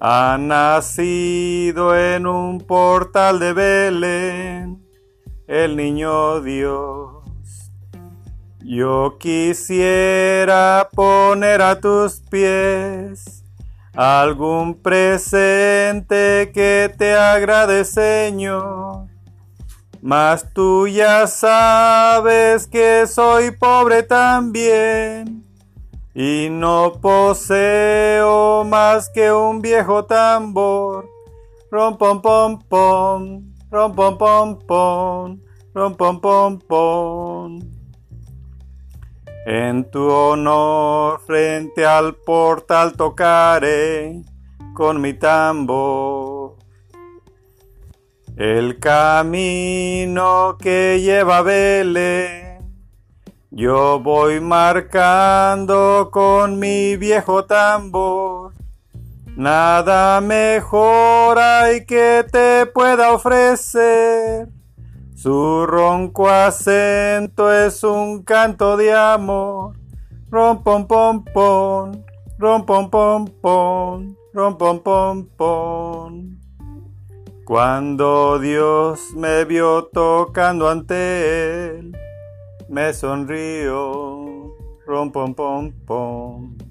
Ha nacido en un portal de Belén el niño Dios. Yo quisiera poner a tus pies algún presente que te agrade, Señor. Mas tú ya sabes que soy pobre también y no poseo más que un viejo tambor. Rom pom pom pom, rom pom pom pom, rom pom pom pom. En tu honor frente al portal tocaré con mi tambor. El camino que lleva a Belén yo voy marcando con mi viejo tambor. Nada mejor hay que te pueda ofrecer. Su ronco acento es un canto de amor. Rom pom pom pom, rom pom pom pom, rom pom pom. Cuando Dios me vio tocando ante él, me sonrío, rom pom pom pom.